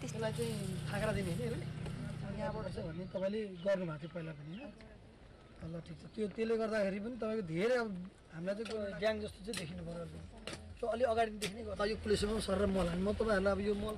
त्यसलाई चाहिँ थाक्रा दिने होइन यहाँबाट चाहिँ भन्ने तपाईँले गर्नुभएको थियो पहिला पनि होइन? ल ठिक छ। त्यो त्यसले गर्दाखेरि पनि तपाईँको धेरै अब हामीलाई चाहिँ ग्याङ जस्तो चाहिँ देखिनु पऱ्यो त्यो अलिक अगाडि देखिने गर्दा यो पुलिसमा सर र मल हाल्नु म तपाईँहरूलाई अब यो मल